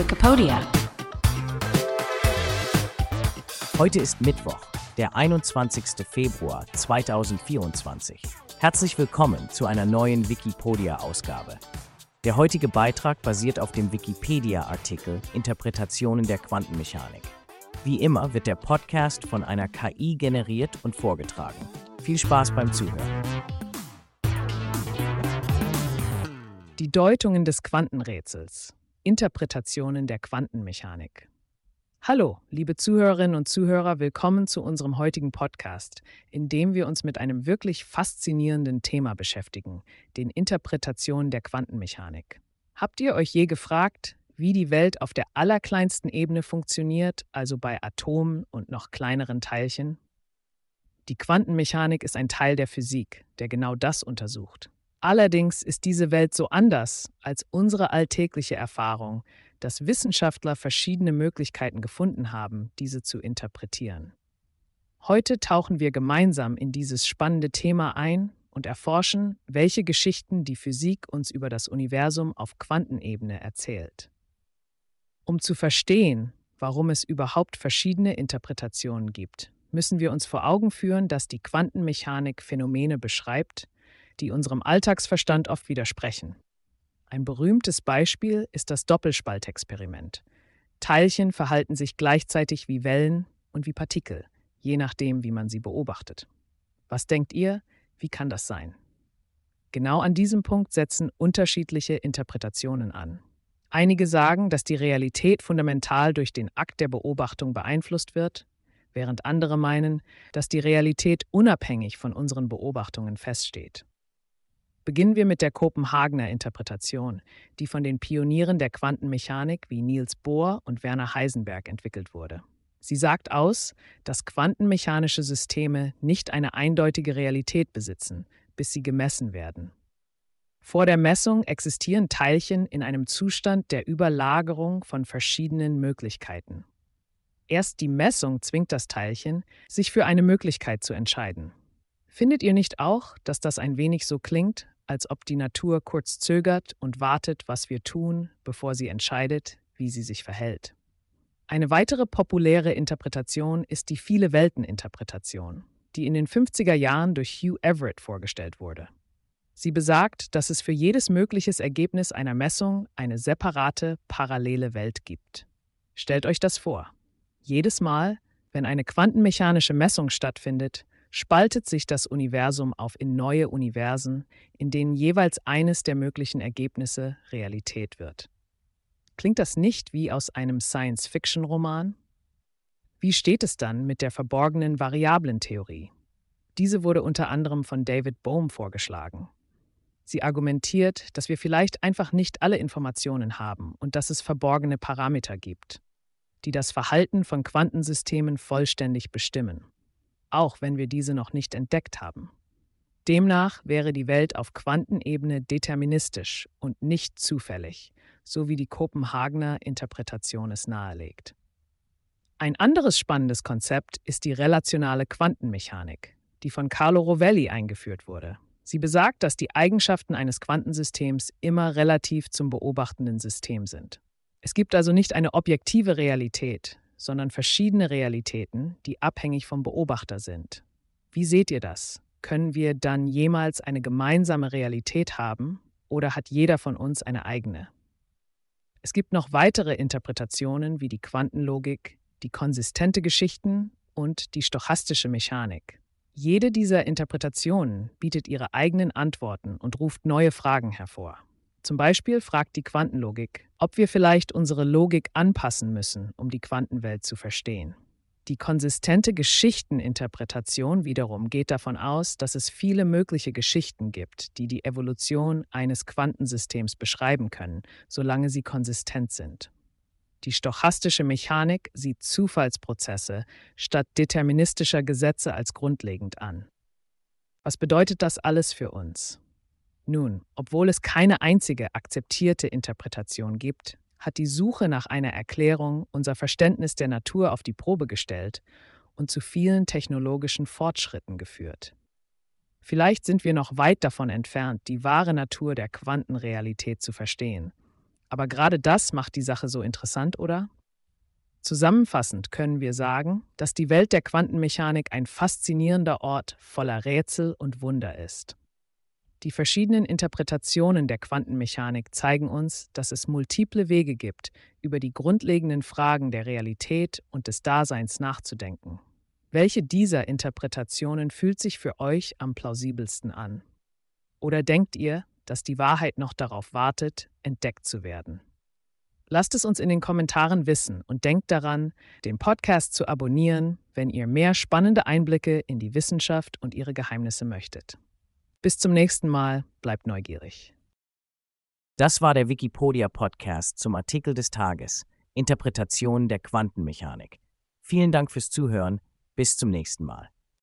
Wikipedia. Heute ist Mittwoch, der 21. Februar 2024. Herzlich willkommen zu einer neuen Wikipedia-Ausgabe. Der heutige Beitrag basiert auf dem Wikipedia-Artikel Interpretationen der Quantenmechanik. Wie immer wird der Podcast von einer KI generiert und vorgetragen. Viel Spaß beim Zuhören. Die Deutungen des Quantenrätsels. Interpretationen der Quantenmechanik. Hallo, liebe Zuhörerinnen und Zuhörer, willkommen zu unserem heutigen Podcast, in dem wir uns mit einem wirklich faszinierenden Thema beschäftigen, den Interpretationen der Quantenmechanik. Habt ihr euch je gefragt, wie die Welt auf der allerkleinsten Ebene funktioniert, also bei Atomen und noch kleineren Teilchen? Die Quantenmechanik ist ein Teil der Physik, der genau das untersucht. Allerdings ist diese Welt so anders als unsere alltägliche Erfahrung, dass Wissenschaftler verschiedene Möglichkeiten gefunden haben, diese zu interpretieren. Heute tauchen wir gemeinsam in dieses spannende Thema ein und erforschen, welche Geschichten die Physik uns über das Universum auf Quantenebene erzählt. Um zu verstehen, warum es überhaupt verschiedene Interpretationen gibt, müssen wir uns vor Augen führen, dass die Quantenmechanik Phänomene beschreibt, die unserem Alltagsverstand oft widersprechen. Ein berühmtes Beispiel ist das Doppelspaltexperiment. Teilchen verhalten sich gleichzeitig wie Wellen und wie Partikel, je nachdem, wie man sie beobachtet. Was denkt ihr, wie kann das sein? Genau an diesem Punkt setzen unterschiedliche Interpretationen an. Einige sagen, dass die Realität fundamental durch den Akt der Beobachtung beeinflusst wird, während andere meinen, dass die Realität unabhängig von unseren Beobachtungen feststeht. Beginnen wir mit der Kopenhagener Interpretation, die von den Pionieren der Quantenmechanik wie Niels Bohr und Werner Heisenberg entwickelt wurde. Sie sagt aus, dass quantenmechanische Systeme nicht eine eindeutige Realität besitzen, bis sie gemessen werden. Vor der Messung existieren Teilchen in einem Zustand der Überlagerung von verschiedenen Möglichkeiten. Erst die Messung zwingt das Teilchen, sich für eine Möglichkeit zu entscheiden. Findet ihr nicht auch, dass das ein wenig so klingt, als ob die Natur kurz zögert und wartet, was wir tun, bevor sie entscheidet, wie sie sich verhält. Eine weitere populäre Interpretation ist die Viele-Welten-Interpretation, die in den 50er Jahren durch Hugh Everett vorgestellt wurde. Sie besagt, dass es für jedes mögliches Ergebnis einer Messung eine separate, parallele Welt gibt. Stellt euch das vor. Jedes Mal, wenn eine quantenmechanische Messung stattfindet, spaltet sich das Universum auf in neue Universen, in denen jeweils eines der möglichen Ergebnisse Realität wird. Klingt das nicht wie aus einem Science-Fiction-Roman? Wie steht es dann mit der verborgenen Variablentheorie? Diese wurde unter anderem von David Bohm vorgeschlagen. Sie argumentiert, dass wir vielleicht einfach nicht alle Informationen haben und dass es verborgene Parameter gibt, die das Verhalten von Quantensystemen vollständig bestimmen auch wenn wir diese noch nicht entdeckt haben. Demnach wäre die Welt auf Quantenebene deterministisch und nicht zufällig, so wie die Kopenhagener Interpretation es nahelegt. Ein anderes spannendes Konzept ist die relationale Quantenmechanik, die von Carlo Rovelli eingeführt wurde. Sie besagt, dass die Eigenschaften eines Quantensystems immer relativ zum beobachtenden System sind. Es gibt also nicht eine objektive Realität, sondern verschiedene Realitäten, die abhängig vom Beobachter sind. Wie seht ihr das? Können wir dann jemals eine gemeinsame Realität haben oder hat jeder von uns eine eigene? Es gibt noch weitere Interpretationen wie die Quantenlogik, die konsistente Geschichten und die stochastische Mechanik. Jede dieser Interpretationen bietet ihre eigenen Antworten und ruft neue Fragen hervor. Zum Beispiel fragt die Quantenlogik, ob wir vielleicht unsere Logik anpassen müssen, um die Quantenwelt zu verstehen. Die konsistente Geschichteninterpretation wiederum geht davon aus, dass es viele mögliche Geschichten gibt, die die Evolution eines Quantensystems beschreiben können, solange sie konsistent sind. Die stochastische Mechanik sieht Zufallsprozesse statt deterministischer Gesetze als grundlegend an. Was bedeutet das alles für uns? Nun, obwohl es keine einzige akzeptierte Interpretation gibt, hat die Suche nach einer Erklärung unser Verständnis der Natur auf die Probe gestellt und zu vielen technologischen Fortschritten geführt. Vielleicht sind wir noch weit davon entfernt, die wahre Natur der Quantenrealität zu verstehen. Aber gerade das macht die Sache so interessant, oder? Zusammenfassend können wir sagen, dass die Welt der Quantenmechanik ein faszinierender Ort voller Rätsel und Wunder ist. Die verschiedenen Interpretationen der Quantenmechanik zeigen uns, dass es multiple Wege gibt, über die grundlegenden Fragen der Realität und des Daseins nachzudenken. Welche dieser Interpretationen fühlt sich für euch am plausibelsten an? Oder denkt ihr, dass die Wahrheit noch darauf wartet, entdeckt zu werden? Lasst es uns in den Kommentaren wissen und denkt daran, den Podcast zu abonnieren, wenn ihr mehr spannende Einblicke in die Wissenschaft und ihre Geheimnisse möchtet. Bis zum nächsten Mal, bleibt neugierig. Das war der Wikipedia Podcast zum Artikel des Tages Interpretation der Quantenmechanik. Vielen Dank fürs Zuhören, bis zum nächsten Mal.